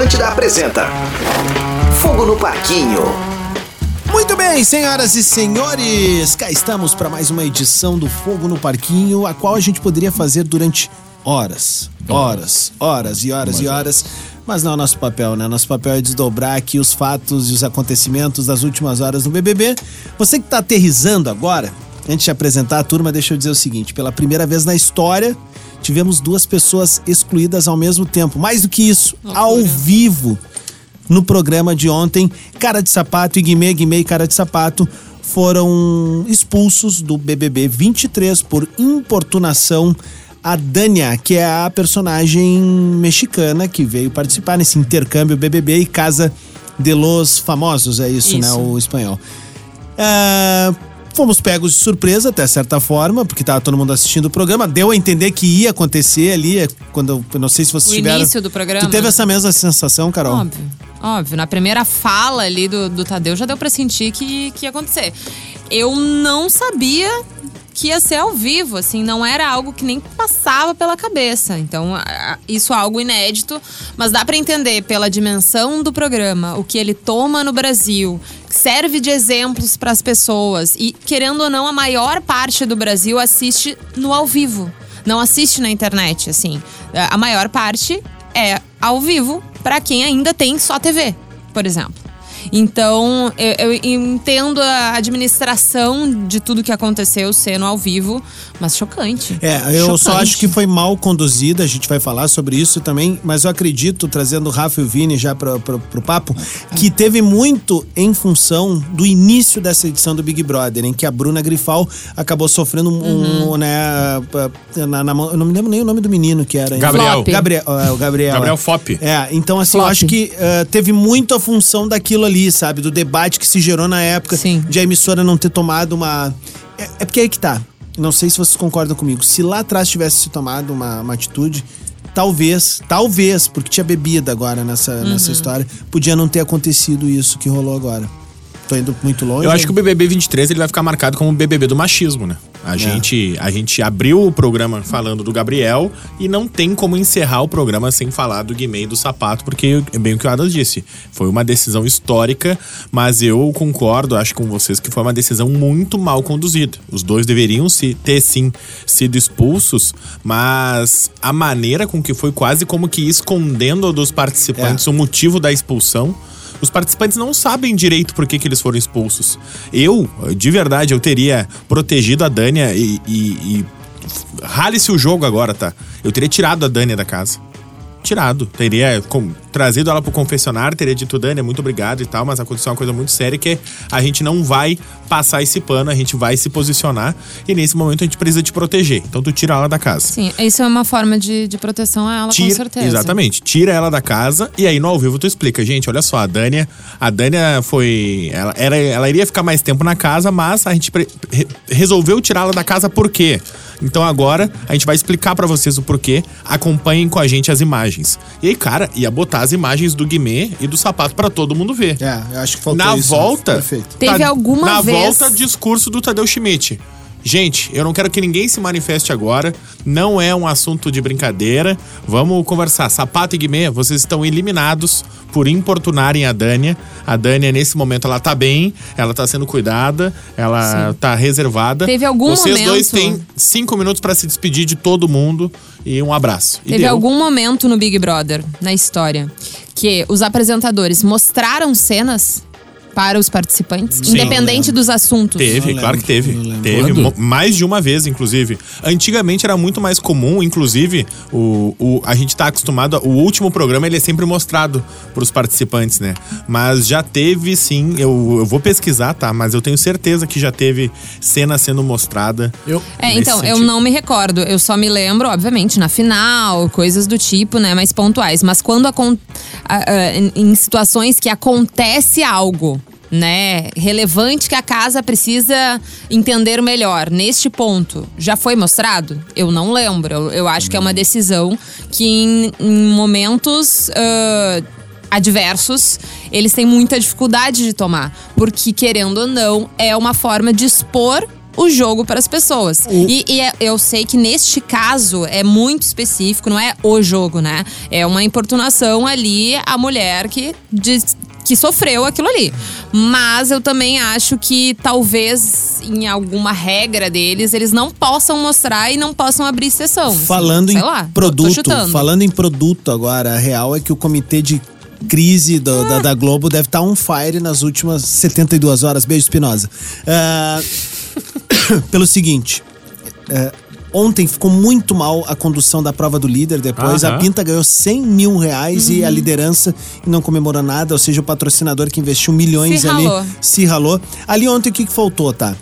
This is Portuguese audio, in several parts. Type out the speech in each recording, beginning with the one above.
Atlântida apresenta Fogo no Parquinho. Muito bem, senhoras e senhores, cá estamos para mais uma edição do Fogo no Parquinho, a qual a gente poderia fazer durante horas, horas, horas e horas e horas. Mas não é nosso papel, né? Nosso papel é desdobrar aqui os fatos e os acontecimentos das últimas horas no BBB. Você que tá aterrizando agora, antes de apresentar a turma, deixa eu dizer o seguinte: pela primeira vez na história, tivemos duas pessoas excluídas ao mesmo tempo. Mais do que isso, ao vivo, no programa de ontem, Cara de Sapato e Guimê, Guimê e Cara de Sapato foram expulsos do BBB 23 por importunação a Dania, que é a personagem mexicana que veio participar nesse intercâmbio BBB e Casa de los Famosos, é isso, né? Isso. O espanhol. Ah, fomos pegos de surpresa, até certa forma, porque tava todo mundo assistindo o programa. Deu a entender que ia acontecer ali, é, quando eu não sei se vocês O tiveram. início do programa. Tu teve essa mesma sensação, Carol? Óbvio, óbvio. Na primeira fala ali do, do Tadeu já deu pra sentir que, que ia acontecer. Eu não sabia que ia ser ao vivo, assim, não era algo que nem passava pela cabeça. Então, isso é algo inédito, mas dá pra entender pela dimensão do programa, o que ele toma no Brasil, serve de exemplos pras pessoas e, querendo ou não, a maior parte do Brasil assiste no ao vivo. Não assiste na internet, assim. A maior parte é ao vivo pra quem ainda tem só TV, por exemplo. Então, eu, eu entendo a administração de tudo que aconteceu sendo ao vivo, mas chocante. É, eu só Chocante. acho que foi mal conduzida, a gente vai falar sobre isso também, mas eu acredito, trazendo o Rafa e o Vini já pro, pro, pro papo, que teve muito em função do início dessa edição do Big Brother, em que a Bruna Grifal acabou sofrendo um, Uhum. né, na, na mão, eu não me lembro nem o nome do menino que era. Gabriel. Flop. Gabriel, é, o Gabriel. Gabriel é. Fop. É, então assim, eu Flop. acho que eh, teve muito a função daquilo ali, sabe? Do debate que se gerou na época, Sim. de a emissora não ter tomado uma. É, é porque aí que tá. Não sei se vocês concordam comigo. Se lá atrás tivesse se tomado uma, uma atitude, talvez, talvez, porque tinha bebida agora nessa, Uhum. nessa história, podia não ter acontecido isso que rolou agora. Tô indo muito longe. Eu acho que o BBB 23 ele vai ficar marcado como o BBB do machismo, né? A, gente, a gente abriu o programa falando do Gabriel e não tem como encerrar o programa sem falar do Guimê e do Sapato, porque é bem o que o Adas disse. Foi uma decisão histórica, mas eu concordo, acho com vocês, que foi uma decisão muito mal conduzida. Os dois deveriam se, ter, sim, sido expulsos, mas a maneira com que foi quase como que escondendo dos participantes o motivo da expulsão. Os participantes não sabem direito por que, que eles foram expulsos. Eu, de verdade, eu teria protegido a Dânia e. e, e Rale-se o jogo agora, tá? Eu teria tirado a Dânia da casa. Tirado. Teria com- trazido ela pro confessionário, teria dito, Dânia, muito obrigado e tal, mas aconteceu uma coisa muito séria que a gente não vai passar esse pano, a gente vai se posicionar e nesse momento a gente precisa te proteger. Então tu tira ela da casa. Sim, isso é uma forma de, de proteção a ela, com Tira- certeza. Exatamente. Tira ela da casa e aí no ao vivo tu explica, gente, olha só, a Dânia, a Dânia foi, ela, era, ela iria ficar mais tempo na casa, mas a gente pre- re- resolveu tirá-la da casa por quê? Então agora a gente vai explicar pra vocês o porquê. Acompanhem com a gente as imagens. E aí, cara, ia botar as imagens do Guimê e do sapato pra todo mundo ver. É, eu acho que faltou Na isso, né? volta. Perfeito. Teve alguma na vez- volta, discurso do Tadeu Schmidt. Gente, eu não quero que ninguém se manifeste agora. Não é um assunto de brincadeira. Vamos conversar. Sapato e Guimê, vocês estão eliminados por importunarem a Dânia. A Dânia, nesse momento, ela tá bem, ela tá sendo cuidada, ela tá reservada. Teve algum Vocês momento- dois têm cinco minutos pra se despedir de todo mundo e um abraço. E Teve deu. algum momento no Big Brother, na história, que os apresentadores mostraram cenas para os participantes, Sim. independente dos assuntos. Teve, claro que teve. Teve, Quando? mais de uma vez, inclusive. Antigamente era muito mais comum, inclusive, o, o, a gente tá acostumado. O último programa ele é sempre mostrado pros participantes, né? Mas já teve, sim, eu, eu vou pesquisar, tá? Mas eu tenho certeza que já teve cena sendo mostrada. Eu, É, então, eu sentido. não me recordo. Eu só me lembro, obviamente, na final, coisas do tipo, né? Mais pontuais. Mas quando a- a- em- em situações que acontece algo, né? Relevante que a casa precisa entender melhor. Neste ponto, já foi mostrado? Eu não lembro. Eu, eu acho que é uma decisão que em, em momentos. ah, adversos, eles têm muita dificuldade de tomar. Porque, querendo ou não, é uma forma de expor o jogo para as pessoas. E, e é- eu sei que neste caso é muito específico, não é o jogo, né? É uma importunação ali a mulher que diz que sofreu aquilo ali. Mas eu também acho que talvez em alguma regra deles eles não possam mostrar e não possam abrir sessão. assim. Falando Sei em lá, produto, falando em produto agora, a real é que o comitê de crise do- da, da Globo deve estar on fire nas últimas 72 horas. Beijo, Espinosa. Ah, pelo seguinte, é, ontem ficou muito mal a condução da prova do líder. Depois Aham. a Pinta ganhou 100 mil reais e Uhum. a liderança não comemorou nada. Ou seja, o patrocinador que investiu milhões Se ali ralou. se ralou. Ali ontem o que, que faltou, tá?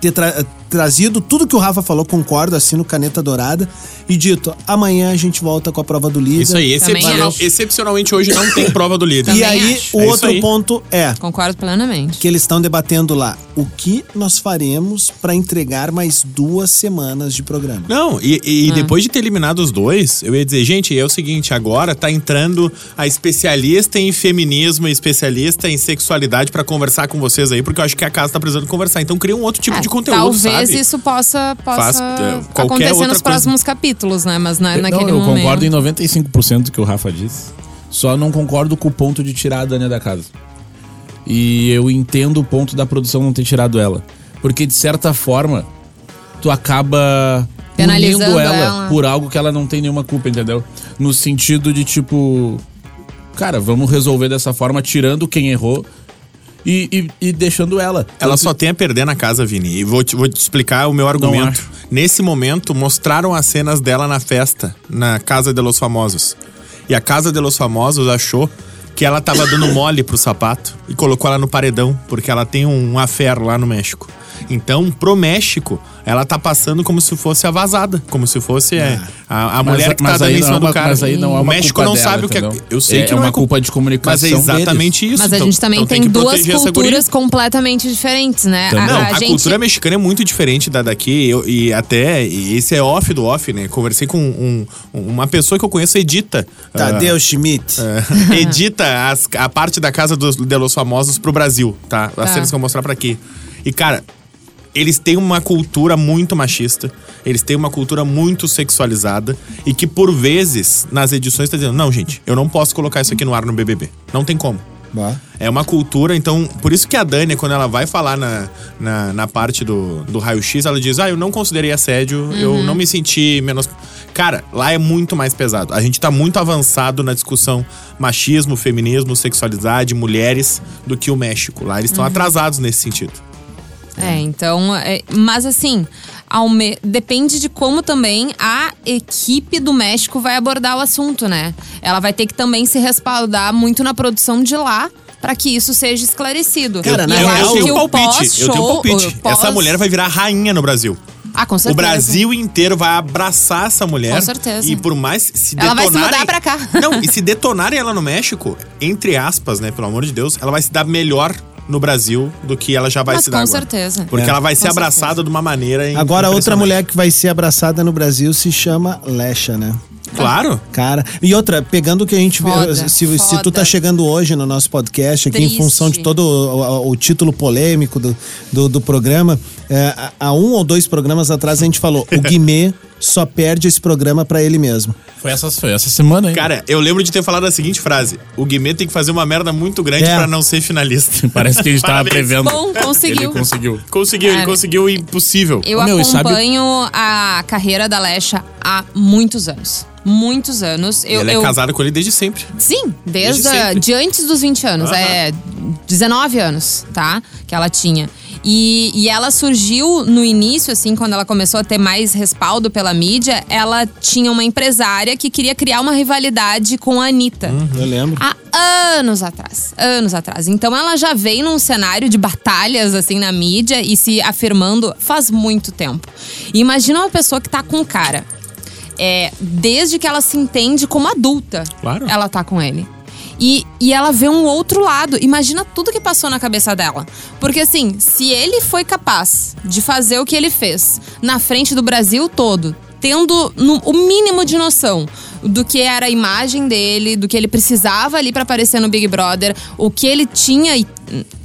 ter tra- trazido tudo que o Rafa falou, concordo, assino caneta dourada. E dito, amanhã a gente volta com a prova do líder. Isso aí, excepcional- excepcionalmente hoje não tem prova do líder. E aí, acho. o É outro aí. ponto é Concordo plenamente. que eles estão debatendo lá o que nós faremos para entregar mais duas semanas de programa. Não, e, Ah. e depois de ter eliminado os dois, eu ia dizer, gente, é o seguinte, agora tá entrando a especialista em feminismo e especialista em sexualidade pra conversar com vocês aí, porque eu acho que a casa tá precisando conversar. Então cria um outro tipo É, de conteúdo, Talvez sabe? Isso possa, Faz, possa é, qualquer acontecer nos coisa. próximos capítulos, né? Mas na, Não, naquele eu momento. concordo em 95% do que o Rafa disse. Só não concordo com o ponto de tirar a Dani da casa. E eu entendo o ponto da produção não ter tirado ela. Porque, de certa forma, tu acaba punindo ela, ela. por algo que ela não tem nenhuma culpa, entendeu? No sentido de, tipo... Cara, vamos resolver dessa forma, tirando quem errou e, e- e deixando ela. Ela Tanto- só tem a perder na casa, Vini. E vou te, vou te explicar o meu argumento. Nesse momento, mostraram as cenas dela na festa, na Casa de los Famosos. E a Casa de los Famosos achou que ela tava dando mole pro sapato e colocou ela no paredão, porque ela tem um affair lá no México. Então, pro México, ela tá passando como se fosse a vazada, como se fosse é, a, a Mas- mulher que tá dando em não cima é do cara. mas aí não é o uma México culpa não dela, sabe o que é. Eu sei É- que é não uma cu- culpa de comunicação Mas é exatamente isso. Mas a então- gente também então tem que duas culturas completamente diferentes, né? Também. Não, a, a, gente... cultura mexicana é muito diferente da daqui. Eu- e até, e esse é off do off, né? Conversei com um- uma pessoa que eu conheço, edita. Tadeu Schmidt. ah, edita as- a parte da casa dos de los famosos pro Brasil, tá? As Tá. cenas que eu vou mostrar pra aqui. E, cara, eles têm uma cultura muito machista. Eles têm uma cultura muito sexualizada. E que, por vezes, nas edições, tá dizendo: não, gente, eu não posso colocar isso aqui no ar no BBB. Não tem como. Bah. É uma cultura, então, por isso que a Dani, quando ela vai falar na, na, na parte do, do raio-x, ela diz: Ah, eu não considerei assédio, eu não me senti menos. Cara, lá é muito mais pesado. A gente tá muito avançado na discussão machismo, feminismo, sexualidade, mulheres, do que o México. Lá eles estão atrasados nesse sentido. É, então. é, mas assim, ao me- depende de como também a equipe do México vai abordar o assunto, né? Ela vai ter que também se respaldar muito na produção de lá para que isso seja esclarecido. Cara, E na eu real, eu tenho o um palpite. Eu tenho um palpite. o pós- Essa mulher vai virar rainha no Brasil. Ah, com O certeza. Brasil inteiro vai abraçar essa mulher. Com certeza. E por mais se Ela vai se detonarem. mudar pra cá. Não, e se detonarem ela no México, entre aspas, né, pelo amor de Deus, ela vai se dar melhor no Brasil do que ela já vai Mas se dar com agora. certeza. Porque É. ela vai ser Com abraçada certeza. de uma maneira Agora, outra mulher que vai ser abraçada no Brasil se chama Lesha, né? Claro. Cara, e outra, pegando o que a gente Foda, se, se tu foda. tá chegando hoje no nosso podcast, aqui em Triste. função de todo o, o- o título polêmico do, do, do programa, é, há- um ou dois programas atrás a gente falou: o Guimê só perde esse programa pra ele mesmo. Foi essa, foi essa semana, hein? Cara, eu lembro de ter falado a seguinte frase: o Guimê tem que fazer uma merda muito grande É. pra não ser finalista. Parece que a gente tava prevendo. Bom, conseguiu. Ele conseguiu. Conseguiu, ele Cara. conseguiu o impossível. Eu meu, e sabe- acompanho a carreira da Lesha há muitos anos. Muitos anos. Eu, ela eu- é casada com ele desde sempre. Sim, desde, Desde a- de antes dos 20 anos. Aham. É 19 anos, tá? Que ela tinha. E, e ela surgiu no início, assim, quando ela começou a ter mais respaldo pela mídia, ela tinha uma empresária que queria criar uma rivalidade com a Anitta. Eu lembro. Há anos atrás, anos atrás. Então ela já vem num cenário de batalhas assim na mídia e se afirmando faz muito tempo. E imagina uma pessoa que tá com um cara. É, desde que ela se entende como adulta, Claro. ela tá com ele. E, e ela vê um outro lado. Imagina tudo que passou na cabeça dela. Porque assim, se ele foi capaz de fazer o que ele fez na frente do Brasil todo, tendo no- o mínimo de noção do que era a imagem dele, do que ele precisava ali pra aparecer no Big Brother, o que ele tinha e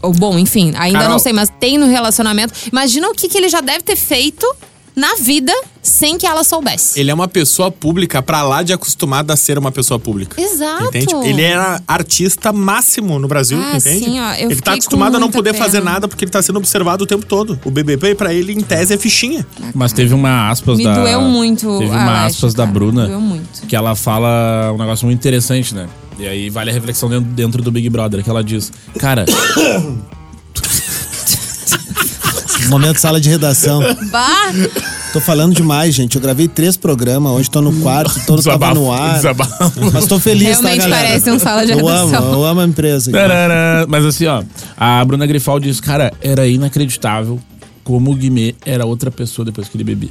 ou bom, enfim, ainda Carol. não sei, mas tem no relacionamento. Imagina o que, que ele já deve ter feito na vida sem que ela soubesse. Ele é uma pessoa pública pra lá de acostumado a ser uma pessoa pública. Exato. Entende? Ele era artista máximo no Brasil, Ah, entende? sim, ó, eu ele tá acostumado a não poder pena. fazer nada porque ele tá sendo observado o tempo todo. O BBB pra ele em tese é fichinha. Mas teve uma aspas Me da. doeu muito Teve uma aspas da cara. Bruna. Doeu muito. Que ela fala um negócio muito interessante, né? E aí vale a reflexão dentro, dentro do Big Brother, que ela diz: Cara, Momento sala de redação. Bah! Tô falando demais, gente. Eu gravei três programas, hoje tô no quarto, todo tava no ar. desabafo. Mas tô feliz, Realmente tá, galera? parece um sala de eu amo, redação. eu amo a empresa. Tarará. Mas assim, ó, a Bruna Grifal diz: Cara, era inacreditável como o Guimê era outra pessoa depois que ele bebia.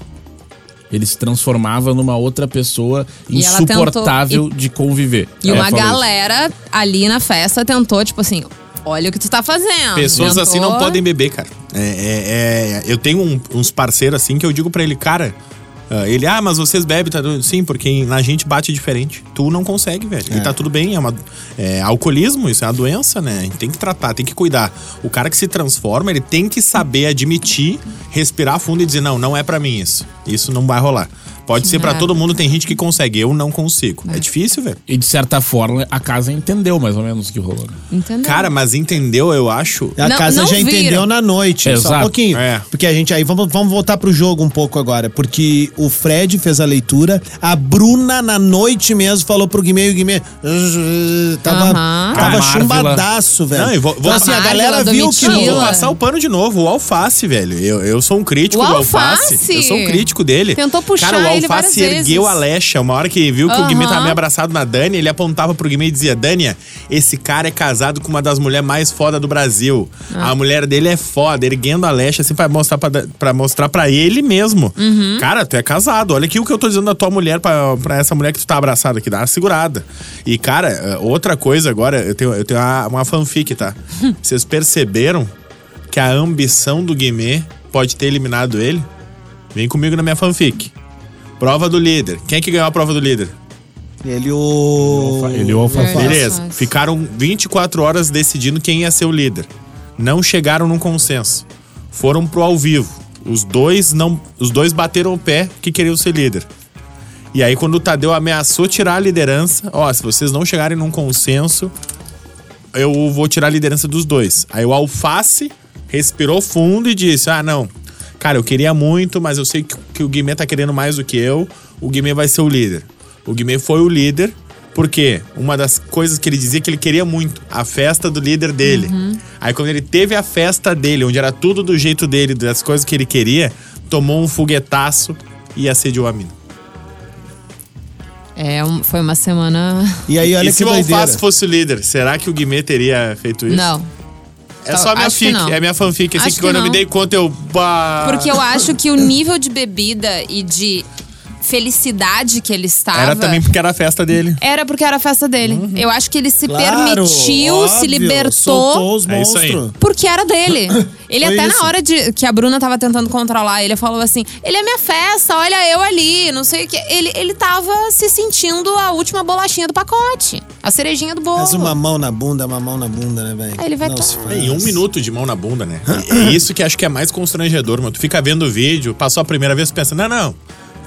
Ele se transformava numa outra pessoa E ela tentou- insuportável de conviver. E Ela uma falou isso. galera ali na festa tentou, tipo assim, olha o que tu tá fazendo. Pessoas assim não podem beber, cara. É, é- é- eu tenho um- uns parceiros assim que eu digo pra ele, cara. ah, ele, ah, mas vocês bebem, tá? doido?" Sim, porque na gente bate diferente. Tu não consegue, velho. E tá tudo bem, é uma. É alcoolismo, isso é uma doença, né? A gente tem que tratar, tem que cuidar. O cara que se transforma, ele tem que saber admitir, respirar fundo e dizer, não, não é pra mim isso. Isso não vai rolar. Pode ser pra É. todo mundo, tem gente que consegue, eu não consigo. É difícil, velho. E de certa forma, a casa entendeu mais ou menos o que rolou. né? Entendeu? Cara, mas entendeu, eu acho. A Não- casa não já viram. entendeu na noite. Só um Exato. pouquinho. É. Porque a gente aí vamos, vamos voltar pro jogo um pouco agora. Porque o Fred fez a leitura, a Bruna na noite mesmo falou pro Guimê e o Guimê uh, tava, tava chumbadaço, velho. Não, e vou- vou- então, assim, a galera viu que Não, vou passar o pano de novo. O alface, velho. Eu, eu sou um crítico O do alface. Alface? Eu sou um crítico dele. Tentou puxar Cara, o ele várias alface ergueu vezes. a lecha. Uma hora que viu que o Guimê tava meio abraçado na Dani, ele apontava pro Guimê e dizia: Dânia, esse cara é casado com uma das mulheres mais foda do Brasil. Ah. A mulher dele é foda, erguendo a lecha assim pra mostrar pra, pra mostrar pra ele mesmo. Uhum. Cara, tu é casado. Olha aqui o que eu tô dizendo da tua mulher pra, pra essa mulher que tu tá abraçado aqui. Dá uma segurada. E, cara, eh, outra coisa agora, eu tenho, eu tenho uma, uma fanfic, tá? Vocês perceberam que a ambição do Guimê pode ter eliminado ele? Vem comigo na minha fanfic. Prova do líder. Quem é que ganhou a prova do líder? Ele o. Ele e o alface. Verdade. Beleza. Alface. Ficaram 24 horas decidindo quem ia ser o líder. Não chegaram num consenso. Foram pro ao vivo. Os dois não, os dois bateram o pé que queriam ser líder. E aí quando o Tadeu ameaçou tirar a liderança, ó, se vocês não chegarem num consenso, eu vou tirar a liderança dos dois. Aí o Alface respirou fundo e disse: "Ah, não. Cara, eu queria muito, mas eu sei que, que o Guimê tá querendo mais do que eu. O Guimê vai ser o líder." O Guimê foi o líder porque uma das coisas que ele dizia que ele queria muito, a festa do líder dele. Aí quando ele teve a festa dele, onde era tudo do jeito dele, das coisas que ele queria, tomou um foguetaço e assediou a mina. É, um- foi uma semana. E aí, olha e que se o. Alface fosse o líder, será que o Guimê teria feito isso? Não. É só a minha Acho que fic, é a minha fanfic. Assim Acho que que quando eu me dei conta, eu. Bah. Porque eu acho que o nível de bebida e de felicidade que ele estava. Era também porque era a festa dele. Era porque era a festa dele. Eu acho que ele se Claro, permitiu, se óbvio, libertou. Soltou os É isso aí. monstros. Porque era dele. Ele Foi até isso. na hora de que a Bruna tava tentando controlar, ele falou assim: ele é minha festa, olha eu ali, não sei o que. Ele, ele tava se sentindo a última bolachinha do pacote. A cerejinha do bolo. Mas uma mão na bunda, uma mão na bunda, né, velho? Aí ele vai Não tá- se um minuto de mão na bunda, né? É isso que acho que é mais constrangedor, mano. Tu fica vendo o vídeo, passou a primeira vez, tu pensa, não, não.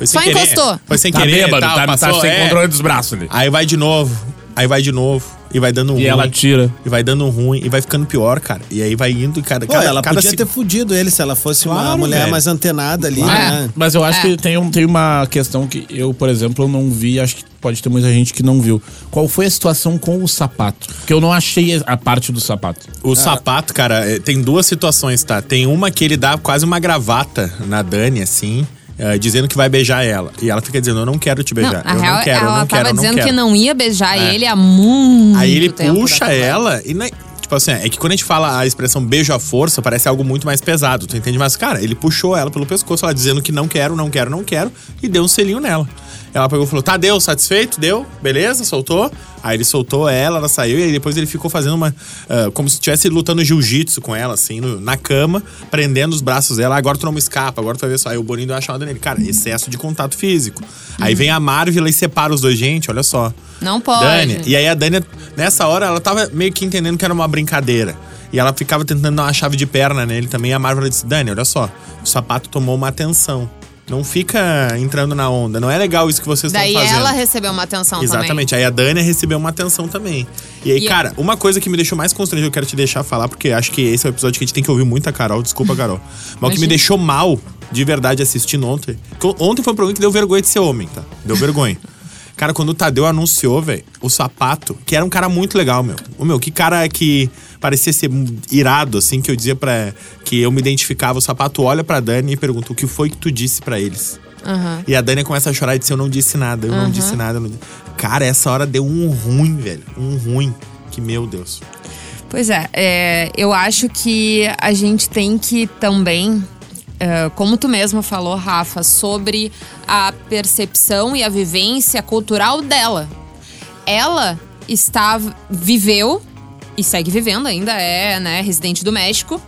Foi sem Só querer. encostou. Foi sem Tá querer. bêbado, tal, tá, passou, tá sem é. controle dos braços ali. Aí vai de novo. Aí vai de novo. E vai dando um E ruim. ela tira. E vai dando ruim. E vai ficando pior, cara. E aí vai indo, cara. Pô, cada, ela cada podia se- ter fudido ele se ela fosse uma Claro, mulher velho. mais antenada ali, É. né? Mas eu acho É. que tem, um, tem uma questão que eu, por exemplo, eu não vi, acho que pode ter muita gente que não viu. Qual foi a situação com o sapato? Porque eu não achei a parte do sapato. O sapato, cara, é, tem duas situações, tá? Tem uma que ele dá quase uma gravata na Dani, assim, é, dizendo que vai beijar ela. E ela fica dizendo, eu não quero te Não, beijar. na eu real, não quero, ela eu não quero, tava eu não dizendo quero. que não ia beijar É. ele há muito Aí ele puxa ela e não é- Tipo assim, é que quando a gente fala a expressão beijo à força, parece algo muito mais pesado, tu entende? Mas, cara, ele puxou ela pelo pescoço, ela dizendo que não quero, não quero, não quero, e deu um selinho nela. Ela pegou e falou: tá, deu, satisfeito? Deu, beleza, soltou. Aí ele soltou ela, ela saiu, e aí depois ele ficou fazendo uma. ah, como se estivesse lutando jiu-jitsu com ela, assim, no- na cama, prendendo os braços dela. Agora tu não me escapa, agora tu vai ver só. Aí o Boninho deu uma chamada nele. Cara, excesso de contato físico. Aí vem a Marvel e separa os dois, gente, olha só. Não pode. Dani. E aí a Dani, nessa hora, ela tava meio que entendendo que era uma brincadeira. E ela ficava tentando dar uma chave de perna nele também. E a Marvel disse: Dani, olha só, o sapato tomou uma atenção. Não fica entrando na onda. Não é legal isso que vocês estão Daí fazendo. ela recebeu uma atenção também. Exatamente. Aí a Dani recebeu uma atenção também. E aí, E- cara, uma coisa que me deixou mais constrangido, eu quero te deixar falar, porque acho que esse é o episódio que a gente tem que ouvir muito a Carol. Desculpa, Carol. Mas o que me Imagina. deixou mal, de verdade, assistindo ontem. Ontem foi um programa que deu vergonha de ser homem, tá? Deu vergonha. Cara, quando o Tadeu anunciou, velho, o sapato, que era um cara muito legal, meu. O meu, que cara que parecia ser irado, assim, que eu dizia pra. que eu me identificava. O sapato olha pra Dani e pergunta: o que foi que tu disse pra eles? Aham. E a Dani começa a chorar e diz: Eu não disse nada, eu não disse nada. não disse." Cara, essa hora deu um ruim, velho. Um ruim. Que meu Deus. Pois é, é, eu acho que a gente tem que também, como tu mesma falou, Rafa, sobre a percepção e a vivência cultural dela. Ela estava, viveu e segue vivendo ainda, é né, residente do México.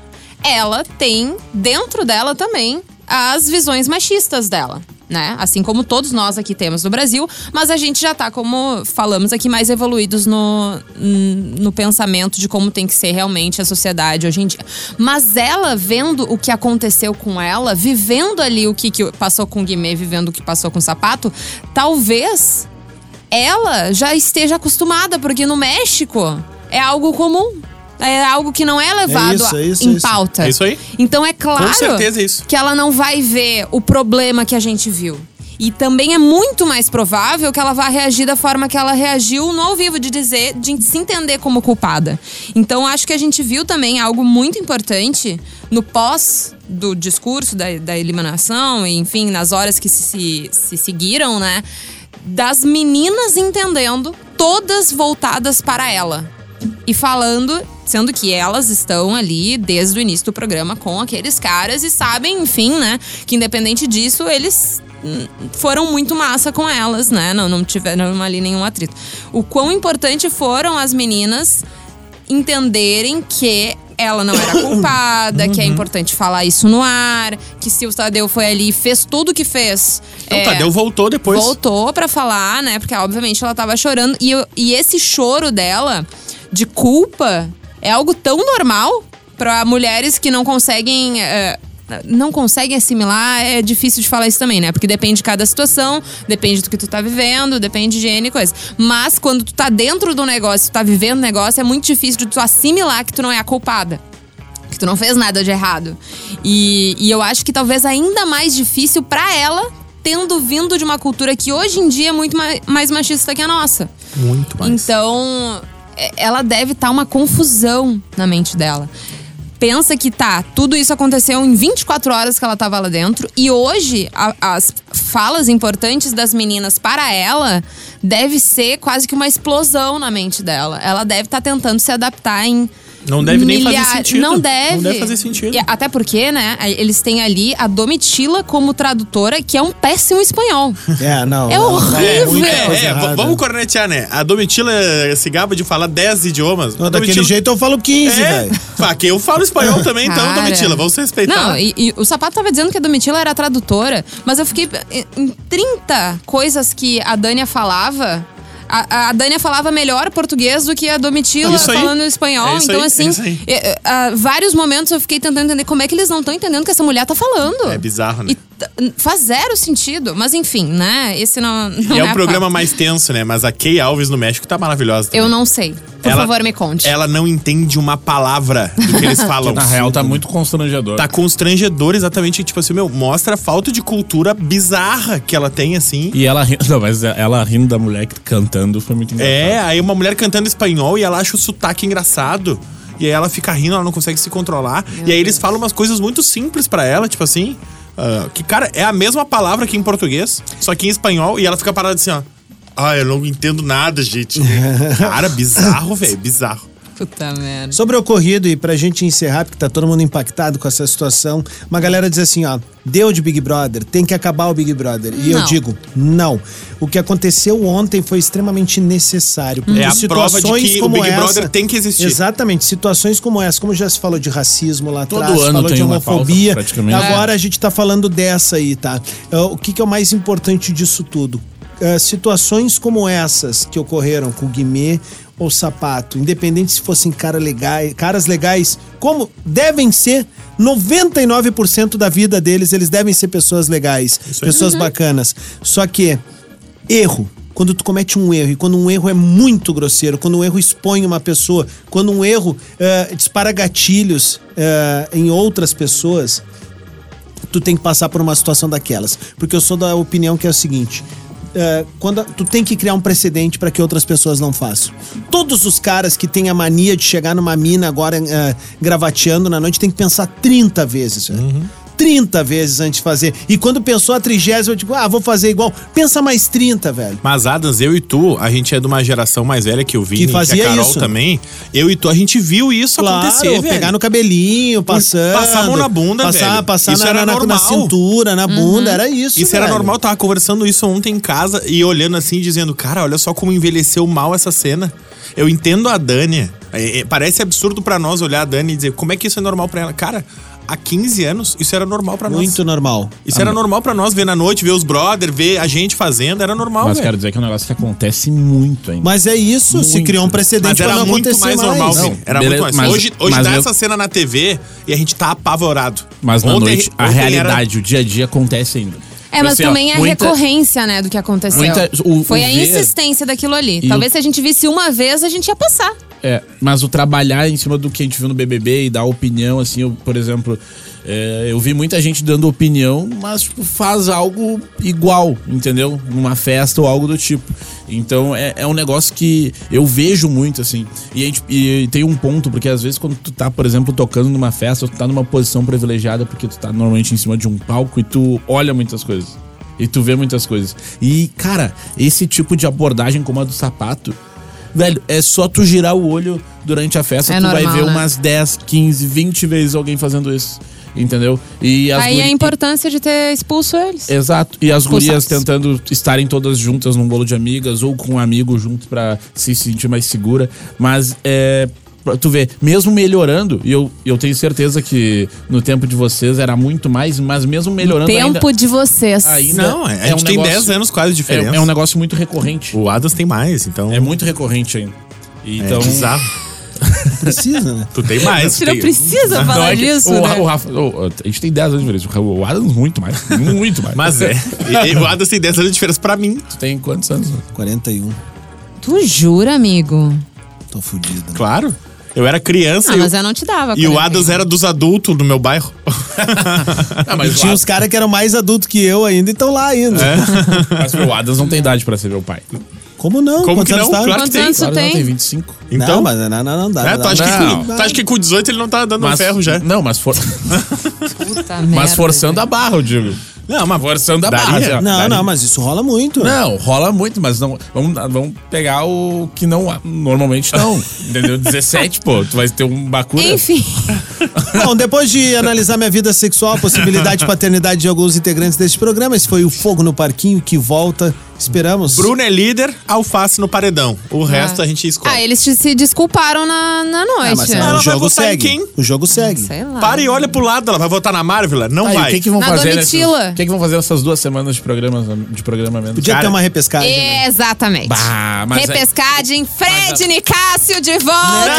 Ela tem dentro dela também as visões machistas dela. Né? Assim como todos nós aqui temos no Brasil, mas a gente já tá, como falamos aqui, mais evoluídos no, no pensamento de como tem que ser realmente a sociedade hoje em dia. Mas ela, vendo o que aconteceu com ela, vivendo ali o que, que passou com o Guimê, vivendo o que passou com o sapato, talvez ela já esteja acostumada, porque no México é algo comum. É algo que não é levado isso, a- é isso, em é isso. pauta. É isso aí. Então é claro Com certeza é isso. que ela não vai ver o problema que a gente viu. E também é muito mais provável que ela vá reagir da forma que ela reagiu no ao vivo, de dizer, de se entender como culpada. Então acho que a gente viu também algo muito importante no pós do discurso da, da eliminação, e, enfim, nas horas que se, se, se seguiram, né? Das meninas entendendo, todas voltadas para ela e falando, sendo que elas estão ali desde o início do programa com aqueles caras e sabem, enfim, né, que independente disso, eles hum, foram muito massa com elas, né? Não, não tiveram ali nenhum atrito. O quão importante foram as meninas entenderem que ela não era culpada, que é importante falar isso no ar, que se o Tadeu foi ali e fez tudo o que fez. Então, é, o Tadeu voltou depois. Voltou pra falar, né? Porque obviamente ela tava chorando. E, eu- e esse choro dela de culpa é algo tão normal pra mulheres que não conseguem. é, não conseguem assimilar, é difícil de falar isso também, né? Porque depende de cada situação, depende do que tu tá vivendo, depende de N coisa. Mas quando tu tá dentro do negócio, tu tá vivendo o negócio, é muito difícil de tu assimilar que tu não é a culpada que tu não fez nada de errado. E, e eu acho que talvez ainda mais difícil pra ela, tendo vindo de uma cultura que hoje em dia é muito ma- mais machista que a nossa. Muito mais. Então, ela deve estar uma confusão na mente dela. Pensa que tá, tudo isso aconteceu em 24 horas que ela tava lá dentro. E hoje, a- as falas importantes das meninas para ela deve ser quase que uma explosão na mente dela. Ela deve estar tentando se adaptar em. Não deve nem fazer sentido. Não deve. Não deve fazer sentido. E até porque, né, eles têm ali a Domitila como tradutora, que é um péssimo espanhol. É, não. É não, horrível. É, coisa é, errada. v- vamos cornetear, né? A Domitila se gaba de falar 10 idiomas. Não, daquele Domitila- jeito eu falo 15, É, velho. Eu falo espanhol também, então, Cara. Domitila, vamos se respeitar. Não, e, e o Sapato tava dizendo que a Domitila era tradutora, mas eu fiquei em- em 30 coisas que a Dânia falava. A, a Dânia falava melhor português do que a Domitila falando espanhol. É então, aí, é assim, é, é, vários momentos eu fiquei tentando entender como é que eles não estão entendendo o que essa mulher tá falando. É bizarro, né? E faz zero sentido. Mas enfim, né? Esse não, não E é, é o a programa mais tenso, né? Mas a Kay Alves no México tá maravilhosa também. Eu não sei. Por Ela- favor, me conte. Ela não entende uma palavra do que eles falam. Na real, tá muito constrangedor. Tá constrangedor, exatamente. Tipo assim, meu, mostra a falta de cultura bizarra que ela tem, assim. E ela rindo, não, mas ela rindo da mulher cantando foi muito engraçado. É, aí uma mulher cantando espanhol e ela acha o sotaque engraçado. E aí ela fica rindo, ela não consegue se controlar. e aí eles falam umas coisas muito simples pra ela, tipo assim. Ah, que, cara, é a mesma palavra que em português, só que em espanhol, e ela fica parada assim, ó. Ah, eu não entendo nada, gente. cara, bizarro, velho, bizarro. Puta merda. Sobre o ocorrido, e pra gente encerrar, porque tá todo mundo impactado com essa situação, uma galera diz assim, ó, deu de Big Brother, tem que acabar o Big Brother. E eu Não. digo, não. O que aconteceu ontem foi extremamente necessário. Porque É a prova de que o como Big essa, Brother tem que existir. Exatamente, situações como essa, como já se falou de racismo lá Todo atrás, ano falou tem de homofobia, praticamente. agora a gente tá falando dessa aí, tá? É, O que, que é o mais importante disso tudo? É, situações como essas que ocorreram com o Guimê ou Sapato, independente se fossem cara legais, caras legais, como devem ser 99% da vida deles, eles devem ser pessoas legais, pessoas bacanas. Só que erro. Quando tu comete um erro, e quando um erro é muito grosseiro, quando um erro expõe uma pessoa, quando um erro eh, dispara gatilhos eh, em outras pessoas, tu tem que passar por uma situação daquelas. Porque eu sou da opinião que é o seguinte. Eh, quando tu tem que criar um precedente para que outras pessoas não façam. Todos os caras que têm a mania de chegar numa mina agora eh, gravateando na noite tem que pensar 30 vezes, velho. 30 vezes antes de fazer. E quando pensou a trigésima, tipo, ah, vou fazer igual. Pensa mais 30, velho. Mas, Adams, eu e tu, a gente é de uma geração mais velha que o Vini, Que fazia que a Carol isso. também. Eu e tu, a gente viu isso acontecer, velho. pegar no cabelinho, passando. Passar a mão na bunda, passar, velho. Passar Isso na, era na- na normal. cintura, na bunda, era isso. Isso era velho. normal, eu tava conversando isso ontem em casa e olhando assim, dizendo, cara, olha só como envelheceu mal essa cena. Eu entendo a Dani. É, é, parece absurdo pra nós olhar a Dani e dizer como é que isso é normal pra ela. Cara, há 15 anos isso era normal pra nós. Muito normal. Isso era normal pra nós, ver na noite, ver os brother, ver a gente fazendo, era normal, Mas velho. quero dizer que é um negócio que acontece muito ainda. Mas é isso, se Muito. criou um precedente Mas pra era não muito acontecer mais mais. normal, Não, sim. Era beleza, muito mais. mas- hoje hoje mas dá eu- essa cena na TV e a gente tá apavorado. Mas na Ontem- noite, a ontem era- realidade, o dia a dia acontece ainda. É, mas Assim, ó, também é a muita- recorrência, né, do que aconteceu. muita- o- Foi o a ver- insistência daquilo ali. Talvez o- se a gente visse uma vez, a gente ia passar. É, mas o trabalhar em cima do que a gente viu no BBB e dar opinião, assim, eu, por exemplo, é, eu vi muita gente dando opinião, mas tipo, faz algo igual, entendeu? Numa festa ou algo do tipo. Então é, é um negócio que eu vejo muito, assim. E, gente, e tem um ponto, porque às vezes quando tu tá, por exemplo, tocando numa festa, tu tá numa posição privilegiada, porque tu tá normalmente em cima de um palco e tu olha muitas coisas. E tu vê muitas coisas. E, cara, esse tipo de abordagem como a do sapato, Velho, é só tu girar o olho durante a festa, É tu vai normal, ver né? umas 10, 15, 20 vezes alguém fazendo isso. Entendeu? E as Aí a guri- importância de ter expulso eles. Exato. E as gurias tentando estarem todas juntas num bolo de amigas ou com um amigo junto pra se sentir mais segura. Mas é. Pra Tu vê, mesmo melhorando, e eu, eu tenho certeza que no tempo de vocês era muito mais, mas mesmo melhorando Tempo ainda, de vocês. ainda Não, a é gente um tem negócio- 10 anos quase de é, diferença. é um negócio muito recorrente. O Adams tem mais, então. É muito recorrente ainda. é Então, bizarro. Precisa, né? Tu tem mais. Você não tem- precisa Não, falar é disso, o, né? o Rafa, o- a gente tem 10 anos de diferença. O Adams, muito mais. Muito mais. Mas é. E- e o Adams tem 10 anos de diferença pra mim. Tu tem quantos anos? 41. Tu jura, amigo? Tô fudido. né? Claro. Eu era criança Ah, e, mas o- eu não te dava. e o 41. Adams era dos adultos do meu bairro. Ah, E tinha uns caras que eram mais adultos que eu ainda e estão lá ainda. Mas o Adams não tem idade pra ser meu pai. Como não? Como Quantos que anos não? tá? Claro que Quantos tem. anos Claro, não, tem? tem 25. Então, Não, mas não, não, não dá. é, tu, acha que, Não. com- tu acha que com 18 ele não tá dando um ferro já? Não, mas, for, Puta mas merda, forçando a barra, eu digo. Não, mas Forçando a Daria? barra. Não, Daria. não, mas isso rola muito. Não, rola muito, mas não. Vamos, vamos pegar o que não. Normalmente não. Entendeu? 17, pô, tu vai ter um Bakura. Enfim. Bom, depois de analisar minha vida sexual, a possibilidade de paternidade de alguns integrantes deste programa, esse foi o Fogo no Parquinho que volta. Esperamos. Bruno é líder, alface no paredão. O resto a gente escolhe. Ah, eles te- se desculparam na, na noite. Ah, mas né? ela o vai jogo votar em segue. quem? O jogo segue. Sei lá. Para e olha pro lado, ela vai votar na Marvel? Não Aí, vai. o que, que vão Na fazer nessas, Domitila. O que, que vão fazer nessas duas semanas de programa, de programa mesmo? Podia Cara, ter uma repescagem. né? Exatamente. Bah, mas é- Repescagem, Fred Nicásio de volta.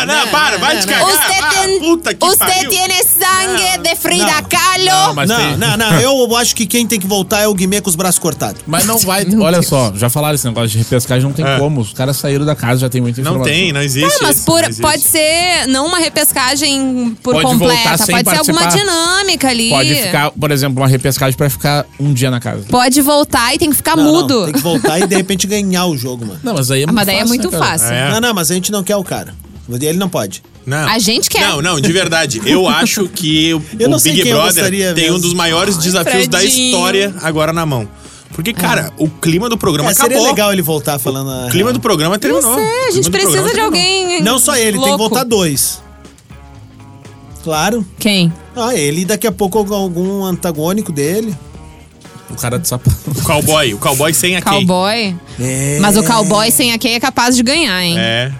Não, não, não, para, vai te cagar. Usted, Ah, tem, puta que usted pariu. tiene sangue de Frida não. Kahlo. Não, mas Não, tem- não, não. Eu acho que quem tem que voltar é o Guimê com os braços cortados. Mas não vai. Olha só, já falaram esse negócio de repescagem, não tem É. como. Os caras saíram da casa, já tem muita Não informação. tem, não existe. Ah, mas isso, por- não existe. pode ser não uma repescagem por Pode voltar completa, sem pode ser alguma participar. dinâmica ali. Pode ficar, por exemplo, uma repescagem pra ficar um dia na casa. Pode voltar e tem que ficar Não, não, mudo. tem que voltar e de repente ganhar o jogo, mano. Não, mas aí é Ah, muito mas daí é fácil, muito né, fácil. É. Não, não, mas a gente não quer o cara. Ele não pode. Não. A gente quer. Não, não, de verdade. Eu acho que o, Eu o não Big Brother tem mesmo. um dos maiores desafios da Fredinho. história agora na mão. Porque, cara, o clima do programa É, seria acabou. legal ele voltar falando a O clima do programa Não terminou. sei, a gente precisa de alguém. Não só ele, tem que louco. voltar dois. Claro. Quem? Ah, ele e daqui a pouco algum antagônico dele. O cara de sapato. O cowboy, o cowboy sem a Kay. Cowboy. É. Mas o cowboy sem a Kay é capaz de ganhar, hein? É.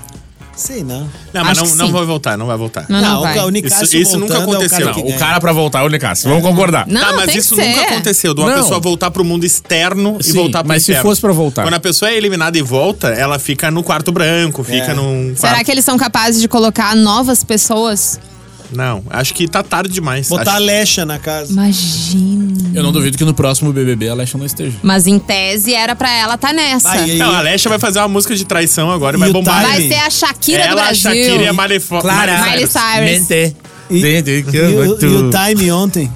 Sei não. Não, mas Acho não, que não sim. vai voltar, não vai voltar. Não, não, o vai. O Nicásio Isso- isso nunca voltando é o aconteceu. cara que Não, o cara pra voltar é o Nicasso. Vamos concordar. Não, tá, mas tem isso que nunca ser. aconteceu, de uma Não. pessoa voltar pro mundo externo e Sim, voltar pro mas se interno. fosse pra voltar. Quando a pessoa é eliminada e volta, ela fica no quarto branco, fica É. num Será quarto... que eles são capazes de colocar novas pessoas? Não, acho que tá tarde demais. Botar a acho... Lecha na casa. Imagina. Eu não duvido que no próximo BBB a Alexa não esteja. Mas em tese era pra ela tá nessa. Não, a Alexa vai fazer uma música de traição agora e, vai bombar. Vai ser a Shakira ela, do a Brasil. Shakira e a Malefo... Clara. Miley Cyrus. Mente. E, e e o time ontem.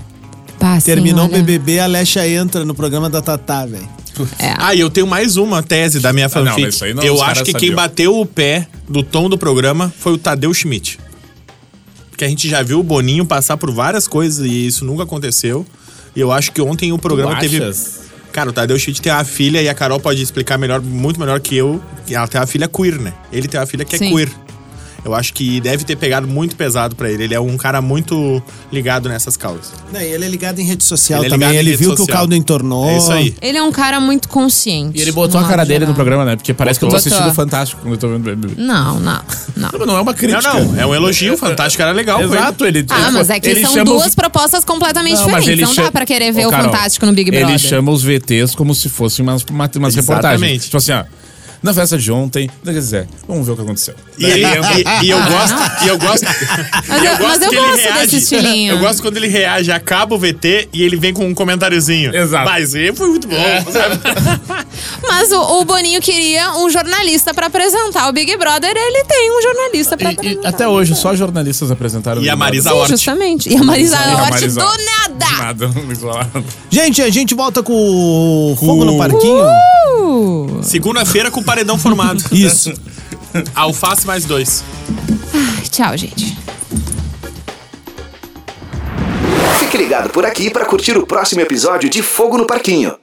Pá, sim, Terminou o. BBB, a Lecha entra no programa da Tatá, velho. É. Ah, e eu tenho mais uma tese da minha Ah, não, fanfic. mas isso aí não, eu acho que quem sabiam. bateu o pé do tom do programa foi o Tadeu Schmidt. Porque a gente já viu o Boninho passar por várias coisas e isso nunca aconteceu. E eu acho que ontem o programa Tu teve. Cara, o Tadeu Schmidt tem uma filha e a Carol pode explicar melhor, muito melhor que eu. Ela tem uma filha queer, né? Ele tem uma filha que Sim. é queer. Eu acho que deve ter pegado muito pesado pra ele. Ele é um cara muito ligado nessas causas. Não, e ele é ligado em rede social Ele é também. Ele viu que o social. caldo entornou. É isso aí. Ele é um cara muito consciente. E ele botou a cara modo dele geral. no programa, né? Porque parece que eu tô Botou. assistindo o Fantástico quando eu tô vendo o BBB. Não, não, não. Não, não é uma crítica. Não, não, é um elogio. Fantástico era legal. Exato, ele. Ah, ele- mas é que ele são chama duas os- propostas completamente Não, mas diferentes. ele Não chama- dá pra querer ver Ô, o Carol, Fantástico no Big Brother. Ele chama os VTs como se fossem umas, uma- umas reportagens. Exatamente. Tipo assim, ó. Na festa de ontem, quer dizer, vamos ver o que aconteceu. E, ele, e, e eu gosto, e eu gosto, Mas e eu- mas eu que ele gosto reage. desse estilinho. Eu gosto quando ele reage, acaba o VT e ele vem com um comentáriozinho. Exato. Mas ele foi muito bom, sabe? Mas o, o Boninho queria um jornalista pra apresentar o Big Brother. Ele tem um jornalista pra E- e apresentar. até hoje, só jornalistas apresentaram. E o a Big Marisa. Sim, Hort. justamente. E a Marisa E a Hort do nada. Nada, isolado. Gente, a gente volta com o Fogo no Parquinho. Uh, Segunda-feira com paredão formado. Isso. Alface mais dois. tchau, gente. Fique ligado por aqui para curtir o próximo episódio de Fogo no Parquinho.